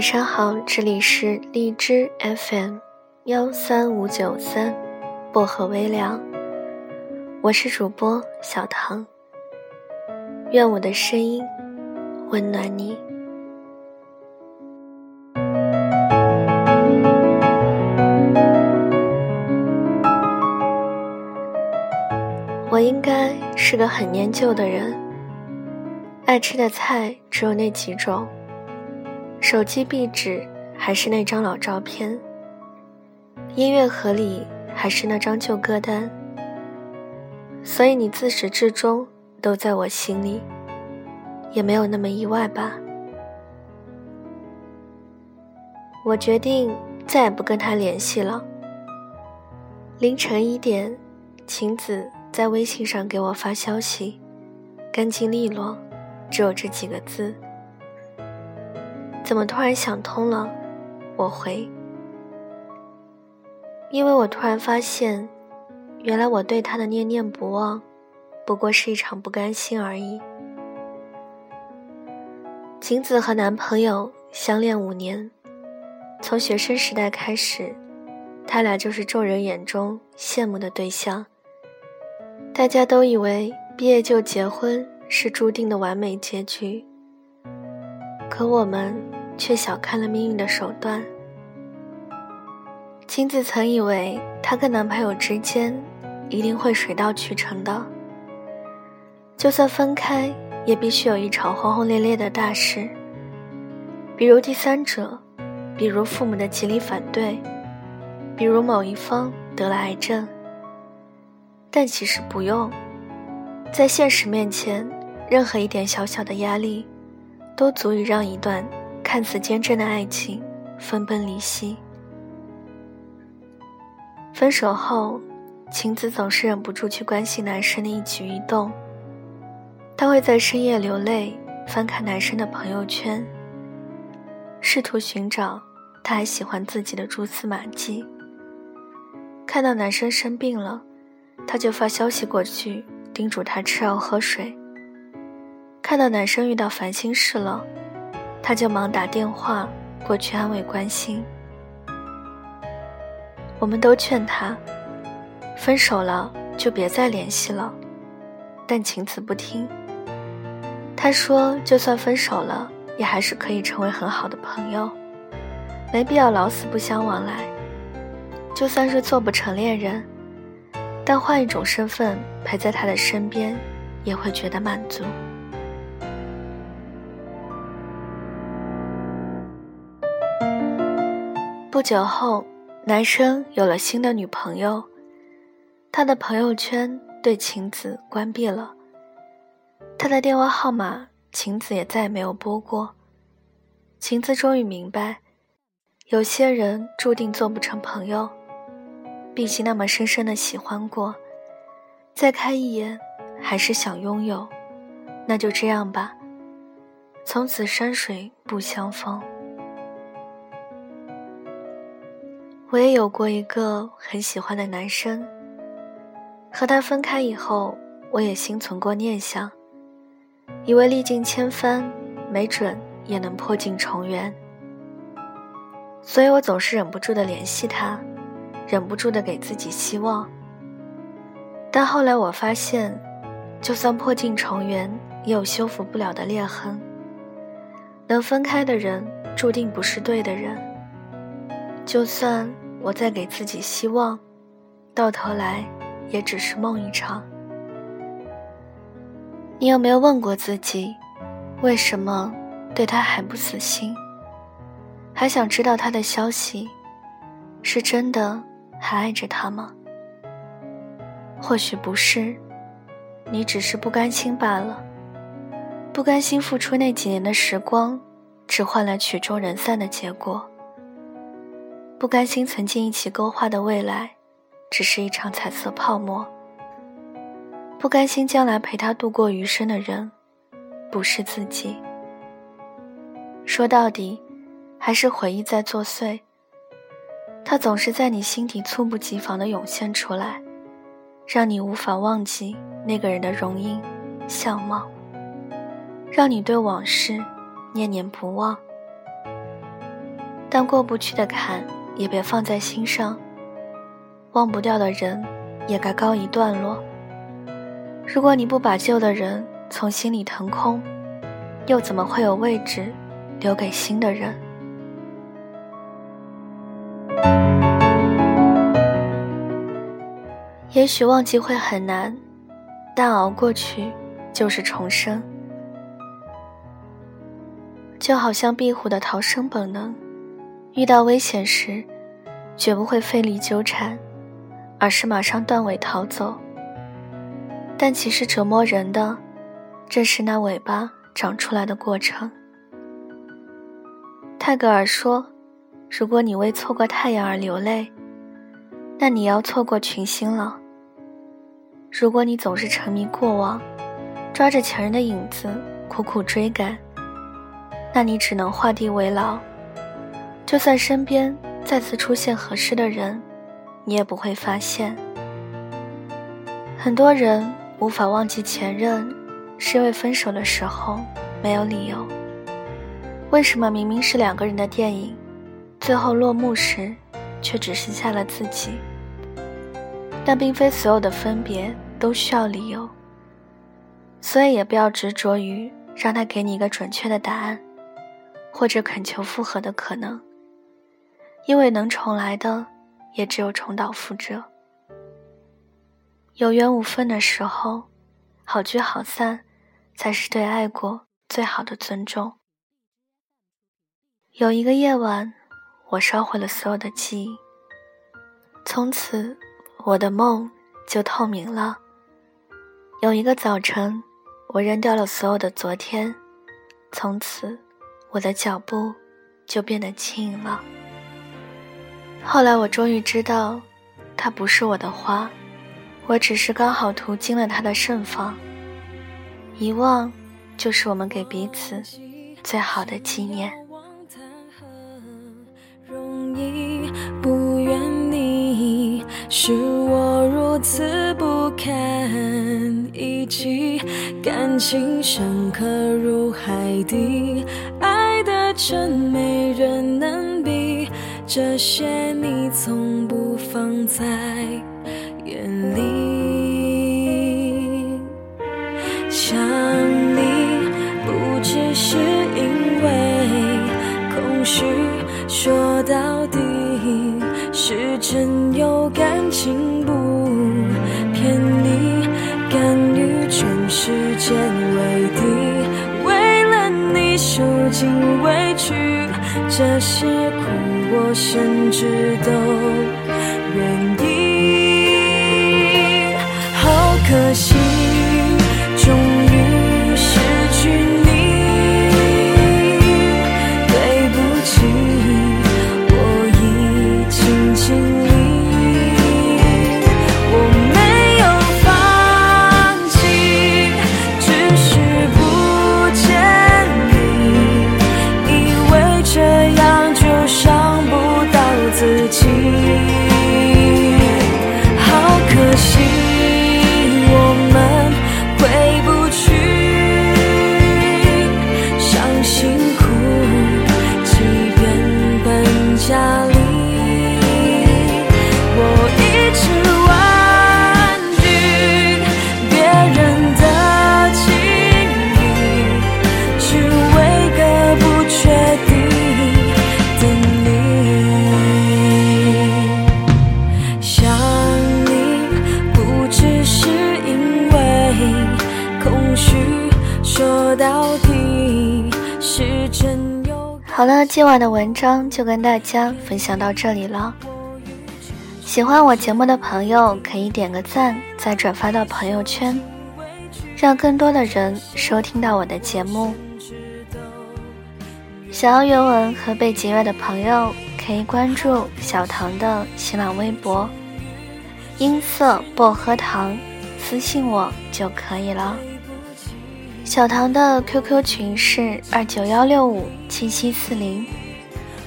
晚上好，这里是荔枝 FM 幺三五九三薄荷微凉，我是主播小唐。愿我的声音温暖你。我应该是个很念旧的人，爱吃的菜只有那几种。手机壁纸还是那张老照片，音乐盒里还是那张旧歌单，所以你自始至终都在我心里，也没有那么意外吧？我决定再也不跟他联系了。凌晨一点，晴子在微信上给我发消息，干净利落，只有这几个字。怎么突然想通了？我回，因为我突然发现，原来我对他的念念不忘，不过是一场不甘心而已。晴子和男朋友相恋五年，从学生时代开始，他俩就是众人眼中羡慕的对象。大家都以为毕业就结婚是注定的完美结局，可我们。却小看了命运的手段。晴子曾以为她跟男朋友之间一定会水到渠成的，就算分开，也必须有一场轰轰烈烈的大事，比如第三者，比如父母的极力反对，比如某一方得了癌症。但其实不用，在现实面前，任何一点小小的压力，都足以让一段。看似坚贞的爱情分崩离析。分手后，晴子总是忍不住去关心男生的一举一动。她会在深夜流泪，翻看男生的朋友圈，试图寻找他还喜欢自己的蛛丝马迹。看到男生生病了，她就发消息过去，叮嘱他吃药喝水。看到男生遇到烦心事了。他就忙打电话过去安慰关心。我们都劝他，分手了就别再联系了，但晴子不听。他说，就算分手了，也还是可以成为很好的朋友，没必要老死不相往来。就算是做不成恋人，但换一种身份陪在他的身边，也会觉得满足。不久后，男生有了新的女朋友，他的朋友圈对晴子关闭了，他的电话号码晴子也再也没有拨过。晴子终于明白，有些人注定做不成朋友，毕竟那么深深的喜欢过，再看一眼还是想拥有，那就这样吧，从此山水不相逢。我也有过一个很喜欢的男生，和他分开以后，我也心存过念想，以为历尽千帆，没准也能破镜重圆。所以我总是忍不住的联系他，忍不住的给自己希望。但后来我发现，就算破镜重圆，也有修复不了的裂痕。能分开的人，注定不是对的人。就算。我再给自己希望，到头来也只是梦一场。你有没有问过自己，为什么对他还不死心？还想知道他的消息，是真的还爱着他吗？或许不是，你只是不甘心罢了。不甘心付出那几年的时光，只换来曲终人散的结果。不甘心曾经一起勾画的未来，只是一场彩色泡沫。不甘心将来陪他度过余生的人，不是自己。说到底，还是回忆在作祟。他总是在你心底猝不及防的涌现出来，让你无法忘记那个人的容颜、相貌，让你对往事念念不忘。但过不去的坎也别放在心上。忘不掉的人，也该告一段落。如果你不把旧的人从心里腾空，又怎么会有位置留给新的人？也许忘记会很难，但熬过去就是重生。就好像壁虎的逃生本能，遇到危险时，绝不会费力纠缠。而是马上断尾逃走，但其实折磨人的，正是那尾巴长出来的过程。泰戈尔说：“如果你为错过太阳而流泪，那你要错过群星了。如果你总是沉迷过往，抓着前人的影子苦苦追赶，那你只能画地为牢。就算身边再次出现合适的人。”你也不会发现，很多人无法忘记前任，是因为分手的时候没有理由。为什么明明是两个人的电影，最后落幕时，却只剩下了自己？但并非所有的分别都需要理由，所以也不要执着于让他给你一个准确的答案，或者恳求复合的可能，因为能重来的。也只有重蹈覆辙。有缘无分的时候，好聚好散，才是对爱过最好的尊重。有一个夜晚，我烧毁了所有的记忆，从此我的梦就透明了。有一个早晨，我扔掉了所有的昨天，从此我的脚步就变得轻盈了。后来我终于知道，它不是我的花，我只是刚好途经了它的盛放。遗忘，就是我们给彼此最好的纪念。不愿你是我如此不堪一击，感情深刻如海底，爱的真没人能比。这些你从不放在眼里，想你不只是因为空虚，说到底是真有感情不骗你，敢与全世界为敌，为了你受尽委屈，这些苦。我甚至都愿今晚的文章就跟大家分享到这里了。喜欢我节目的朋友可以点个赞，再转发到朋友圈，让更多的人收听到我的节目。想要原文和背景乐的朋友可以关注小唐的新浪微博“音色薄荷糖”，私信我就可以了。小唐的 qq 群是二九幺六五七七四零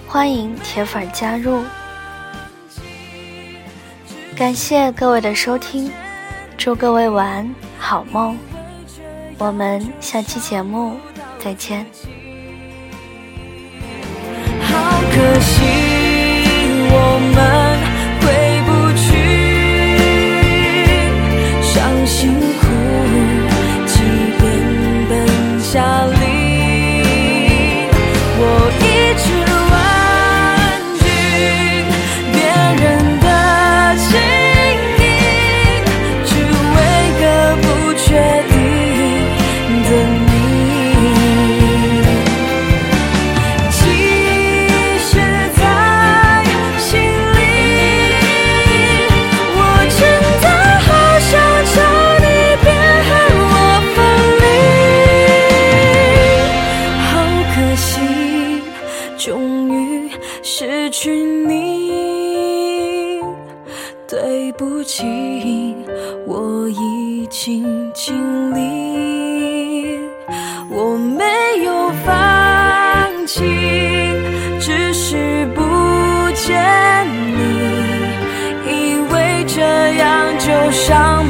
欢迎铁粉加入。感谢各位的收听祝各位晚安好梦。我们下期节目再见。好可惜我们我已经尽力我没有放弃只是不见你以为这样就伤